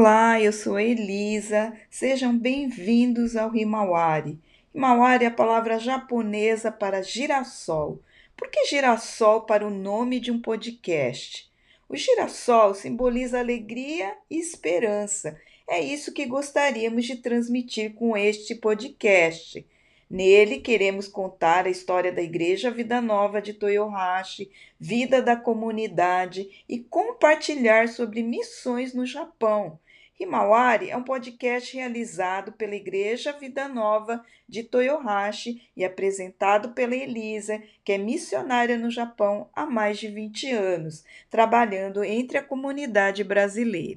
Olá, eu sou Elisa. Sejam bem-vindos ao Himawari. Himawari é a palavra japonesa para girassol. Por que girassol para o nome de um podcast? O girassol simboliza alegria e esperança. É isso que gostaríamos de transmitir com este podcast. Nele queremos contar a história da Igreja Vida Nova de Toyohashi, vida da comunidade e compartilhar sobre missões no Japão. Himawari é um podcast realizado pela Igreja Vida Nova de Toyohashi e apresentado pela Elisa, que é missionária no Japão há mais de 20 anos, trabalhando entre a comunidade brasileira.